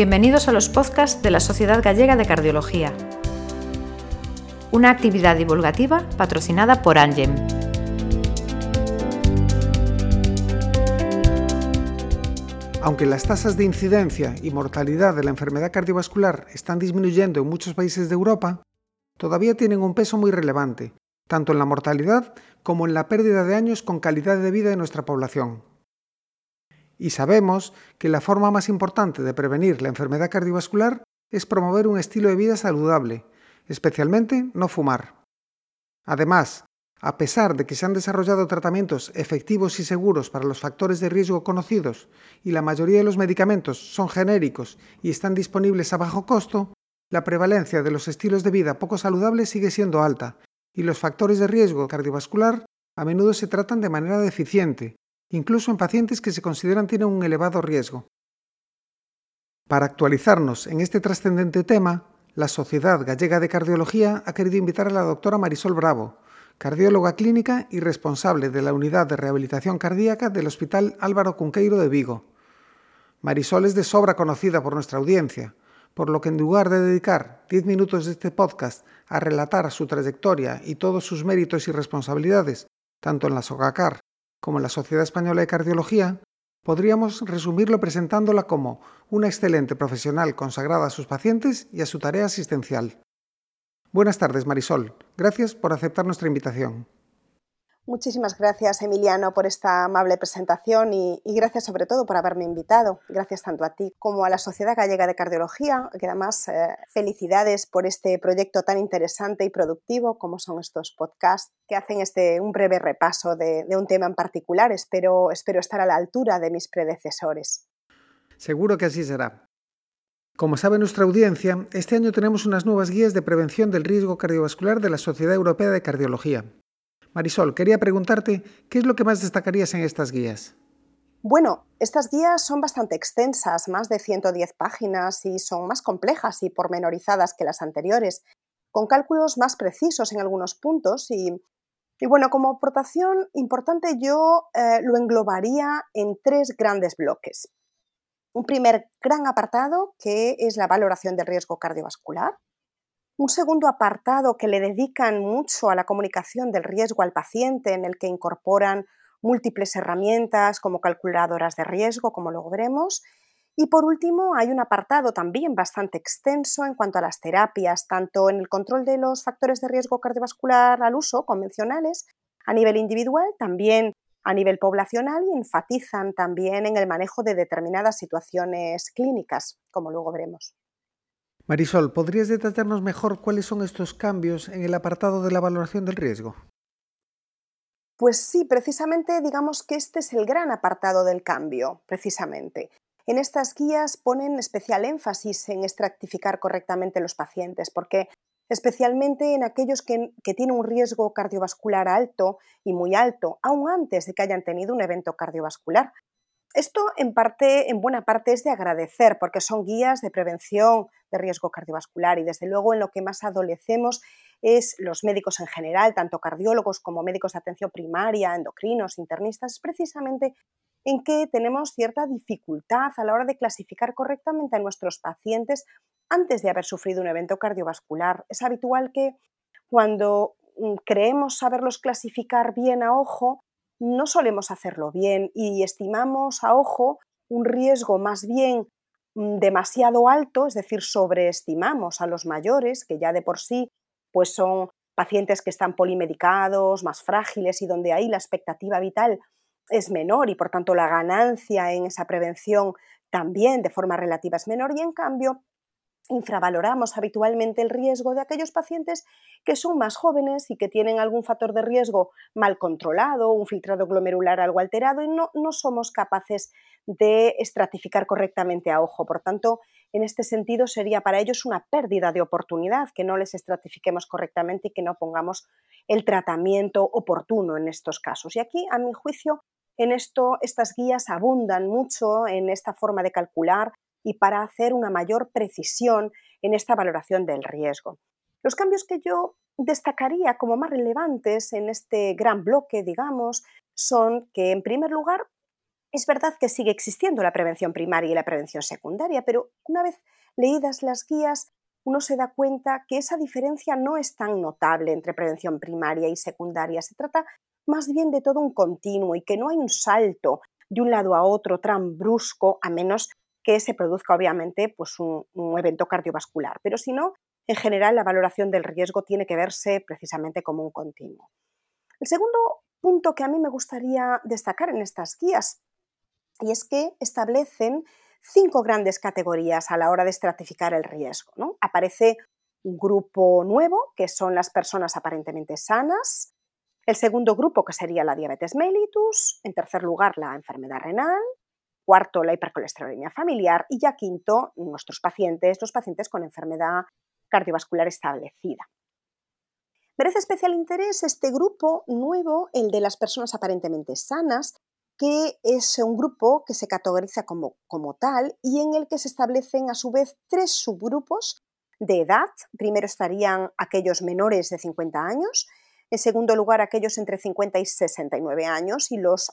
Bienvenidos a los podcasts de la Sociedad Gallega de Cardiología, una actividad divulgativa patrocinada por Angem. Aunque las tasas de incidencia y mortalidad de la enfermedad cardiovascular están disminuyendo en muchos países de Europa, todavía tienen un peso muy relevante, tanto en la mortalidad como en la pérdida de años con calidad de vida de nuestra población. Y sabemos que la forma más importante de prevenir la enfermedad cardiovascular es promover un estilo de vida saludable, especialmente no fumar. Además, a pesar de que se han desarrollado tratamientos efectivos y seguros para los factores de riesgo conocidos y la mayoría de los medicamentos son genéricos y están disponibles a bajo costo, la prevalencia de los estilos de vida poco saludables sigue siendo alta y los factores de riesgo cardiovascular a menudo se tratan de manera deficiente, incluso en pacientes que se consideran tienen un elevado riesgo. Para actualizarnos en este trascendente tema, la Sociedad Gallega de Cardiología ha querido invitar a la doctora Marisol Bravo, cardióloga clínica y responsable de la Unidad de Rehabilitación Cardíaca del Hospital Álvaro Cunqueiro de Vigo. Marisol es de sobra conocida por nuestra audiencia, por lo que en lugar de dedicar 10 minutos de este podcast a relatar su trayectoria y todos sus méritos y responsabilidades, tanto en la SOGACAR como la Sociedad Española de Cardiología, podríamos resumirlo presentándola como una excelente profesional consagrada a sus pacientes y a su tarea asistencial. Buenas tardes, Marisol. Gracias por aceptar nuestra invitación. Muchísimas gracias, Emiliano, por esta amable presentación y, gracias sobre todo por haberme invitado. Gracias tanto a ti como a la Sociedad Gallega de Cardiología, que además eh, felicidades por este proyecto tan interesante y productivo como son estos podcasts que hacen este, un breve repaso de, un tema en particular. Espero estar a la altura de mis predecesores. Seguro que así será. Como sabe nuestra audiencia, este año tenemos unas nuevas guías de prevención del riesgo cardiovascular de la Sociedad Europea de Cardiología. Marisol, quería preguntarte, ¿qué es lo que más destacarías en estas guías? Bueno, estas guías son bastante extensas, más de 110 páginas y son más complejas y pormenorizadas que las anteriores, con cálculos más precisos en algunos puntos y, bueno, como aportación importante yo eh, lo englobaría en tres grandes bloques un primer gran apartado que es la valoración del riesgo cardiovascular, un segundo apartado que le dedican mucho a la comunicación del riesgo al paciente, en el que incorporan múltiples herramientas como calculadoras de riesgo, como luego veremos. Y por último, hay un apartado también bastante extenso en cuanto a las terapias, tanto en el control de los factores de riesgo cardiovascular al uso convencionales a nivel individual, también a nivel poblacional y enfatizan también en el manejo de determinadas situaciones clínicas, como luego veremos. Marisol, ¿podrías detallarnos mejor cuáles son estos cambios en el apartado de la valoración del riesgo? Pues sí, precisamente digamos que este es el gran apartado del cambio, precisamente. En estas guías ponen especial énfasis en estratificar correctamente los pacientes, porque especialmente en aquellos que, tienen un riesgo cardiovascular alto y muy alto, aún antes de que hayan tenido un evento cardiovascular. Esto en parte, en buena parte, es de agradecer, porque son guías de prevención de riesgo cardiovascular y desde luego en lo que más adolecemos es los médicos en general, tanto cardiólogos como médicos de atención primaria, endocrinos, internistas, precisamente en que tenemos cierta dificultad a la hora de clasificar correctamente a nuestros pacientes antes de haber sufrido un evento cardiovascular. Es habitual que cuando mm, creemos saberlos clasificar bien a ojo, no solemos hacerlo bien y estimamos a ojo un riesgo más bien mm, demasiado alto, es decir, sobreestimamos a los mayores, que ya de por sí pues son pacientes que están polimedicados, más frágiles y donde ahí la expectativa vital es menor y por tanto la ganancia en esa prevención también de forma relativa es menor. Y en cambio infravaloramos habitualmente el riesgo de aquellos pacientes que son más jóvenes y que tienen algún factor de riesgo mal controlado, un filtrado glomerular algo alterado y no, no somos capaces de estratificar correctamente a ojo. Por tanto, en este sentido sería para ellos una pérdida de oportunidad que no les estratifiquemos correctamente y que no pongamos el tratamiento oportuno en estos casos. Y aquí, a mi juicio, en esto estas guías abundan mucho en esta forma de calcular y para hacer una mayor precisión en esta valoración del riesgo. Los cambios que yo destacaría como más relevantes en este gran bloque, digamos, son que en primer lugar Es verdad que sigue existiendo la prevención primaria y la prevención secundaria, pero una vez leídas las guías, uno se da cuenta que esa diferencia no es tan notable entre prevención primaria y secundaria. Se trata más bien de todo un continuo y que no hay un salto de un lado a otro tan brusco, a menos que se produzca obviamente pues un, un evento cardiovascular. Pero si no, en general la valoración del riesgo tiene que verse precisamente como un continuo. El segundo punto que a mí me gustaría destacar en estas guías y es que establecen cinco grandes categorías a la hora de estratificar el riesgo. ¿no? Aparece un grupo nuevo, que son las personas aparentemente sanas, el segundo grupo, que sería la diabetes mellitus, en tercer lugar, la enfermedad renal, cuarto, la hipercolesterolemia familiar y ya quinto, nuestros pacientes, los pacientes con enfermedad cardiovascular establecida. Merece especial interés este grupo nuevo, el de las personas aparentemente sanas, que es un grupo que se categoriza como, como tal y en el que se establecen a su vez tres subgrupos de edad. Primero estarían aquellos menores de 50 años, en segundo lugar aquellos entre 50 y 69 años y los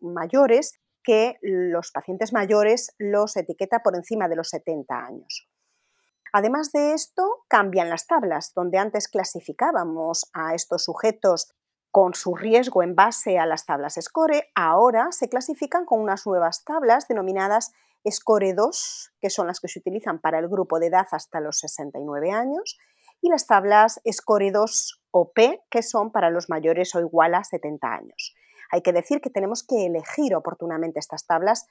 mayores que los pacientes mayores los etiqueta por encima de los 70 años. Además de esto, cambian las tablas, donde antes clasificábamos a estos sujetos con su riesgo en base a las tablas SCORE, ahora se clasifican con unas nuevas tablas denominadas SCORE 2, que son las que se utilizan para el grupo de edad hasta los 69 años, y las tablas SCORE 2 OP, que son para los mayores o igual a 70 años. Hay que decir que tenemos que elegir oportunamente estas tablas,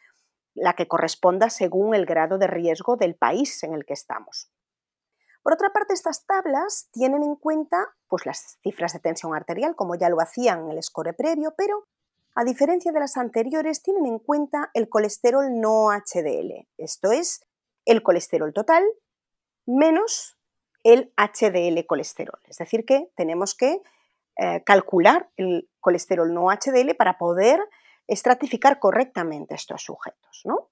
la que corresponda según el grado de riesgo del país en el que estamos. Por otra parte, estas tablas tienen en cuenta pues, las cifras de tensión arterial, como ya lo hacían en el score previo, pero a diferencia de las anteriores, tienen en cuenta el colesterol no HDL, esto es, el colesterol total menos el HDL colesterol. Es decir, que tenemos que eh, calcular el colesterol no HDL para poder estratificar correctamente estos sujetos. ¿no?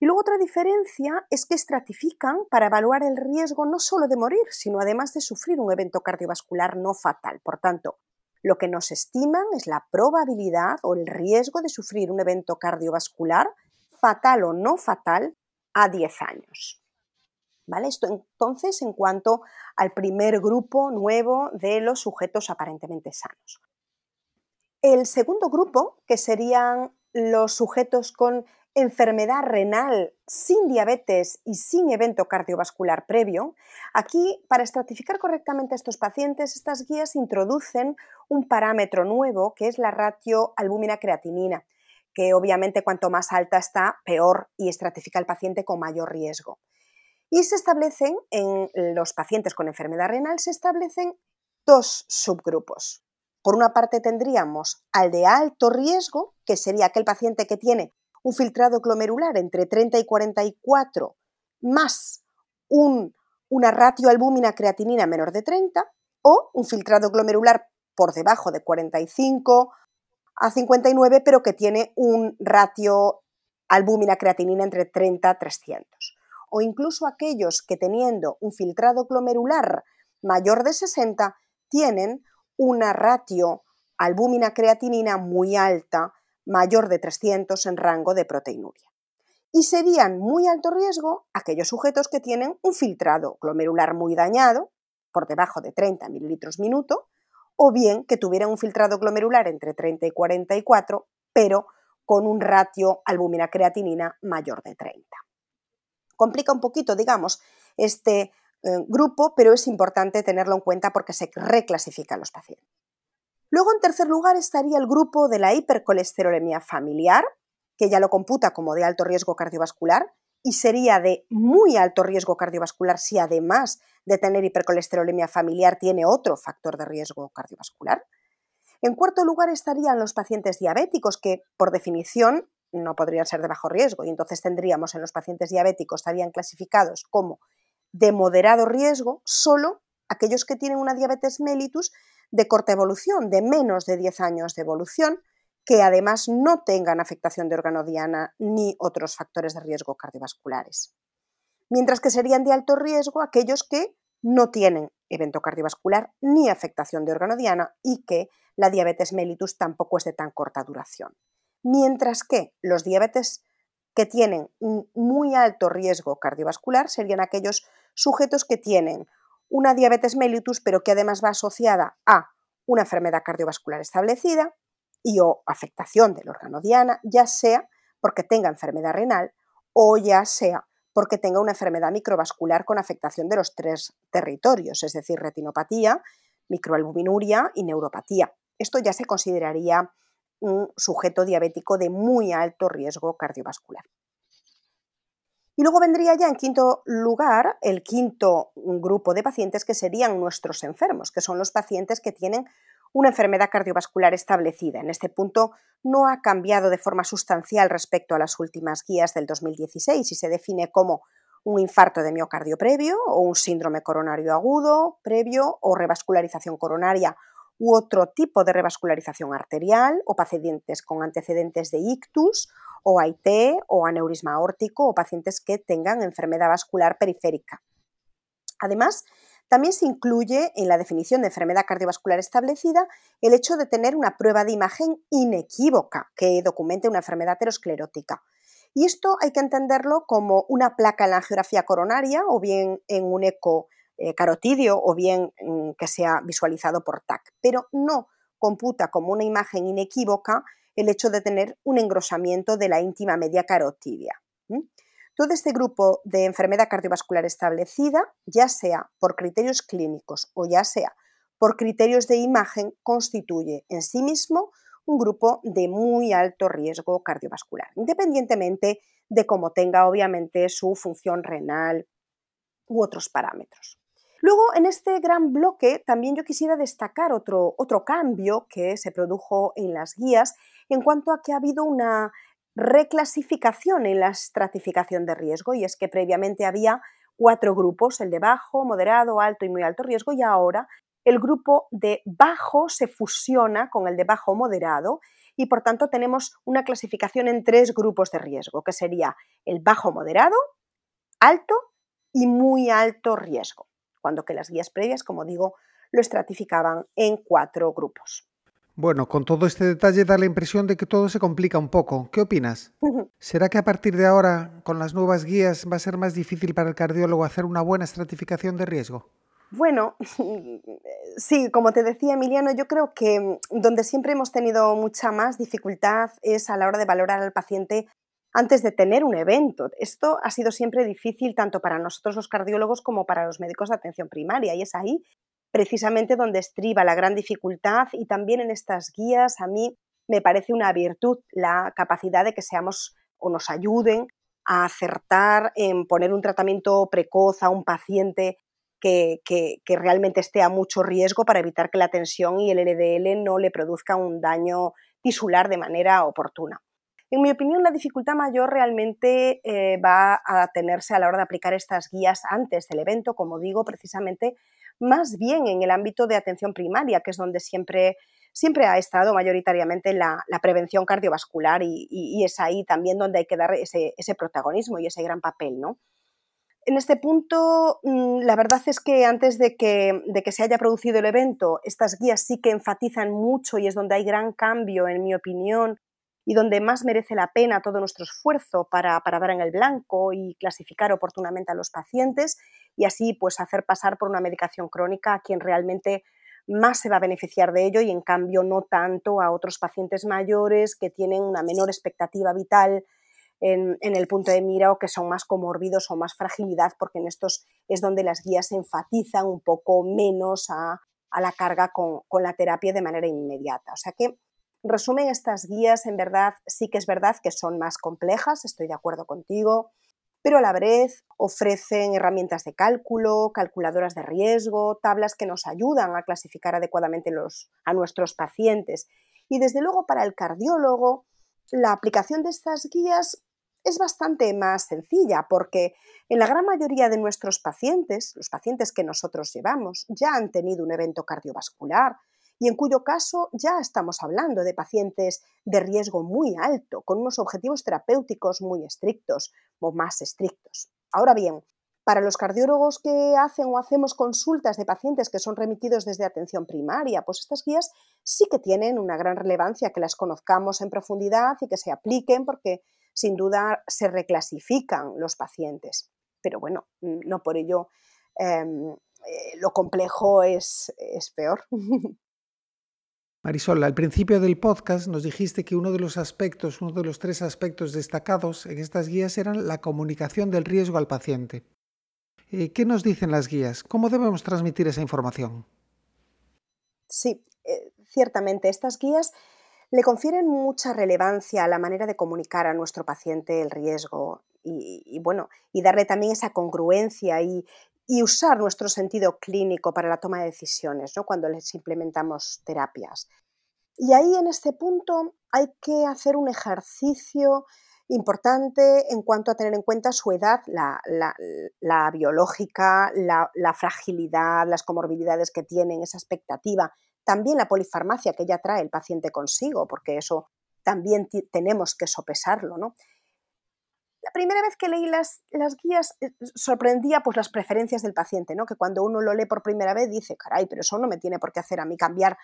Y luego otra diferencia es que estratifican para evaluar el riesgo no solo de morir, sino además de sufrir un evento cardiovascular no fatal. Por tanto, lo que nos estiman es la probabilidad o el riesgo de sufrir un evento cardiovascular fatal o no fatal a 10 años. Esto entonces en cuanto al primer grupo nuevo de los sujetos aparentemente sanos. El segundo grupo, que serían los sujetos con enfermedad renal sin diabetes y sin evento cardiovascular previo, aquí para estratificar correctamente a estos pacientes, estas guías introducen un parámetro nuevo que es la ratio albúmina-creatinina, que obviamente cuanto más alta está, peor y estratifica al paciente con mayor riesgo. Y se establecen en los pacientes con enfermedad renal, se establecen dos subgrupos. Por una parte tendríamos al de alto riesgo, que sería aquel paciente que tiene un filtrado glomerular entre 30 y 44 más una ratio albúmina-creatinina menor de 30 o un filtrado glomerular por debajo de 45 a 59 pero que tiene un ratio albúmina-creatinina entre 30 a 300. O incluso aquellos que teniendo un filtrado glomerular mayor de 60 tienen una ratio albúmina-creatinina muy alta mayor de 300 en rango de proteinuria. Y serían muy alto riesgo aquellos sujetos que tienen un filtrado glomerular muy dañado, por debajo de 30 mililitros minuto, o bien que tuvieran un filtrado glomerular entre 30 y 44, pero con un ratio albúmina-creatinina mayor de 30. Complica un poquito, digamos, este eh, grupo, pero es importante tenerlo en cuenta porque se reclasifican los pacientes. Luego, en tercer lugar, estaría el grupo de la hipercolesterolemia familiar, que ya lo computa como de alto riesgo cardiovascular, y sería de muy alto riesgo cardiovascular si además de tener hipercolesterolemia familiar tiene otro factor de riesgo cardiovascular. En cuarto lugar estarían los pacientes diabéticos, que por definición no podrían ser de bajo riesgo, y entonces tendríamos en los pacientes diabéticos, estarían clasificados como de moderado riesgo solo aquellos que tienen una diabetes mellitus de corta evolución, de menos de 10 años de evolución, que además no tengan afectación de órgano diana ni otros factores de riesgo cardiovasculares. Mientras que serían de alto riesgo aquellos que no tienen evento cardiovascular ni afectación de órgano diana y que la diabetes mellitus tampoco es de tan corta duración. Mientras que los diabetes que tienen un muy alto riesgo cardiovascular serían aquellos sujetos que tienen una diabetes mellitus, pero que además va asociada a una enfermedad cardiovascular establecida y o afectación del órgano diana, ya sea porque tenga enfermedad renal o ya sea porque tenga una enfermedad microvascular con afectación de los tres territorios, es decir, retinopatía, microalbuminuria y neuropatía. Esto ya se consideraría un sujeto diabético de muy alto riesgo cardiovascular. Y luego vendría ya en quinto lugar el quinto grupo de pacientes que serían nuestros enfermos, que son los pacientes que tienen una enfermedad cardiovascular establecida. En este punto no ha cambiado de forma sustancial respecto a las últimas guías del 2016 y se define como un infarto de miocardio previo o un síndrome coronario agudo previo o revascularización coronaria u otro tipo de revascularización arterial o pacientes con antecedentes de ictus o AIT o aneurisma aórtico o pacientes que tengan enfermedad vascular periférica. Además, también se incluye en la definición de enfermedad cardiovascular establecida el hecho de tener una prueba de imagen inequívoca que documente una enfermedad aterosclerótica. Y esto hay que entenderlo como una placa en la angiografía coronaria o bien en un eco eh, carotidio o bien mm, que sea visualizado por TAC, pero no computa como una imagen inequívoca el hecho de tener un engrosamiento de la íntima media carotidia. Todo este grupo de enfermedad cardiovascular establecida, ya sea por criterios clínicos o ya sea por criterios de imagen, constituye en sí mismo un grupo de muy alto riesgo cardiovascular, independientemente de cómo tenga obviamente su función renal u otros parámetros. Luego, en este gran bloque, también yo quisiera destacar otro, otro cambio que se produjo en las guías en cuanto a que ha habido una reclasificación en la estratificación de riesgo y es que previamente había cuatro grupos, el de bajo, moderado, alto y muy alto riesgo y ahora el grupo de bajo se fusiona con el de bajo moderado y por tanto tenemos una clasificación en tres grupos de riesgo, que sería el bajo moderado, alto y muy alto riesgo, cuando que las guías previas, como digo, lo estratificaban en cuatro grupos. Bueno, con todo este detalle da la impresión de que todo se complica un poco. ¿Qué opinas? ¿Será que a partir de ahora, con las nuevas guías, va a ser más difícil para el cardiólogo hacer una buena estratificación de riesgo? Bueno, sí, como te decía Emiliano, yo creo que donde siempre hemos tenido mucha más dificultad es a la hora de valorar al paciente antes de tener un evento. Esto ha sido siempre difícil tanto para nosotros los cardiólogos como para los médicos de atención primaria y es ahí precisamente donde estriba la gran dificultad y también en estas guías a mí me parece una virtud la capacidad de que seamos o nos ayuden a acertar en poner un tratamiento precoz a un paciente que, realmente esté a mucho riesgo para evitar que la tensión y el LDL no le produzca un daño tisular de manera oportuna. En mi opinión, la dificultad mayor realmente eh, va a tenerse a la hora de aplicar estas guías antes del evento, como digo, precisamente más bien en el ámbito de atención primaria, que es donde siempre, siempre ha estado mayoritariamente la, prevención cardiovascular y, es ahí también donde hay que dar ese, protagonismo y ese gran papel, ¿no? En este punto, mm, la verdad es que antes de que, de que, se haya producido el evento, estas guías sí que enfatizan mucho y es donde hay gran cambio, en mi opinión, y donde más merece la pena todo nuestro esfuerzo para, dar en el blanco y clasificar oportunamente a los pacientes y así pues hacer pasar por una medicación crónica a quien realmente más se va a beneficiar de ello y en cambio no tanto a otros pacientes mayores que tienen una menor expectativa vital en, el punto de mira o que son más comórbidos o más fragilidad porque en estos es donde las guías se enfatizan un poco menos a, la carga con, con la terapia de manera inmediata. O sea que resumen, estas guías en verdad sí que es verdad que son más complejas, estoy de acuerdo contigo, pero a la vez ofrecen herramientas de cálculo, calculadoras de riesgo, tablas que nos ayudan a clasificar adecuadamente a nuestros pacientes. Y desde luego para el cardiólogo, la aplicación de estas guías es bastante más sencilla porque en la gran mayoría de nuestros pacientes, los pacientes que nosotros llevamos, ya han tenido un evento cardiovascular, y en cuyo caso ya estamos hablando de pacientes de riesgo muy alto, con unos objetivos terapéuticos muy estrictos o más estrictos. Ahora bien, Para los cardiólogos que hacen o hacemos consultas de pacientes que son remitidos desde atención primaria, pues estas guías sí que tienen una gran relevancia, que las conozcamos en profundidad y que se apliquen porque sin duda se reclasifican los pacientes. Pero bueno, no por ello em, eh, lo complejo es, es peor. Marisol, al principio del podcast nos dijiste que uno de los aspectos, uno de los tres aspectos destacados en estas guías eran la comunicación del riesgo al paciente. Eh, ¿Qué nos dicen las guías? ¿Cómo debemos transmitir esa información? Sí, eh, ciertamente estas guías le confieren mucha relevancia a la manera de comunicar a nuestro paciente el riesgo y, bueno, y darle también esa congruencia y, usar nuestro sentido clínico para la toma de decisiones ¿no? cuando les implementamos terapias. Y ahí en este punto hay que hacer un ejercicio importante en cuanto a tener en cuenta su edad, la, biológica, la, fragilidad, las comorbilidades que tienen, esa expectativa, también la polifarmacia que ya trae el paciente consigo, porque eso también tenemos que sopesarlo. ¿no? La primera vez que leí las, las, guías eh, sorprendía pues, las preferencias del paciente, ¿no? que cuando uno lo lee por primera vez dice, caray, pero eso no me tiene por qué hacer a mí cambiar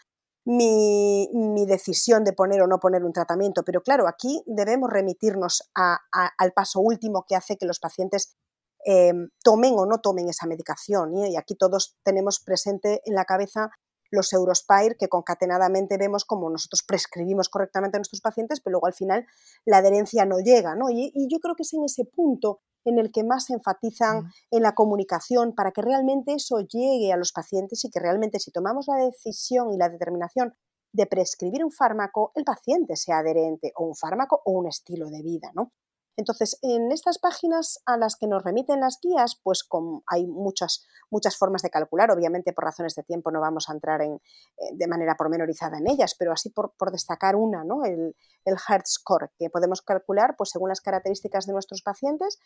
mi, decisión de poner o no poner un tratamiento. Pero claro, aquí debemos remitirnos al paso último que hace que los pacientes em, tomen o no tomen esa medicación. Y aquí todos tenemos presente en la cabeza los Eurospire, que concatenadamente vemos como nosotros prescribimos correctamente a nuestros pacientes, pero luego al final la adherencia no llega. ¿no? Y, y yo creo que es en ese punto en el que más se enfatizan en la comunicación para que realmente eso llegue a los pacientes y que realmente si tomamos la decisión y la determinación de prescribir un fármaco, el paciente sea adherente o un fármaco o un estilo de vida, ¿no? Entonces, en estas páginas a las que nos remiten las guías, pues hay muchas, muchas formas de calcular. Obviamente, por razones de tiempo no vamos a entrar en, eh, de manera pormenorizada en ellas, pero así por, destacar una, ¿no? el, el Heart Score, que podemos calcular pues, según las características de nuestros pacientes,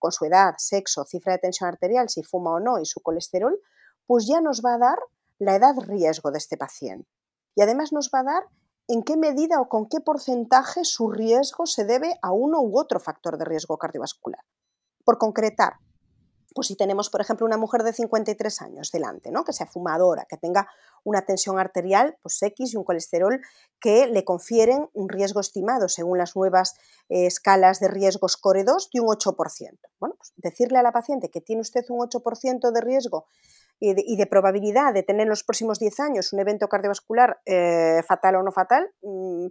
con su edad, sexo, cifra de tensión arterial, si fuma o no y su colesterol, pues ya nos va a dar la edad riesgo de este paciente. Y además nos va a dar en qué medida o con qué porcentaje su riesgo se debe a uno u otro factor de riesgo cardiovascular. Por concretar, pues si tenemos, por ejemplo, una mujer de 53 años delante, ¿no? que sea fumadora, que tenga una tensión arterial pues X y un colesterol que le confieren un riesgo estimado según las nuevas eh, escalas de riesgos Core 2 de un 8%. Bueno, pues decirle a la paciente que tiene usted un 8% de riesgo y de, probabilidad de tener en los próximos 10 años un evento cardiovascular eh, fatal o no fatal, mm,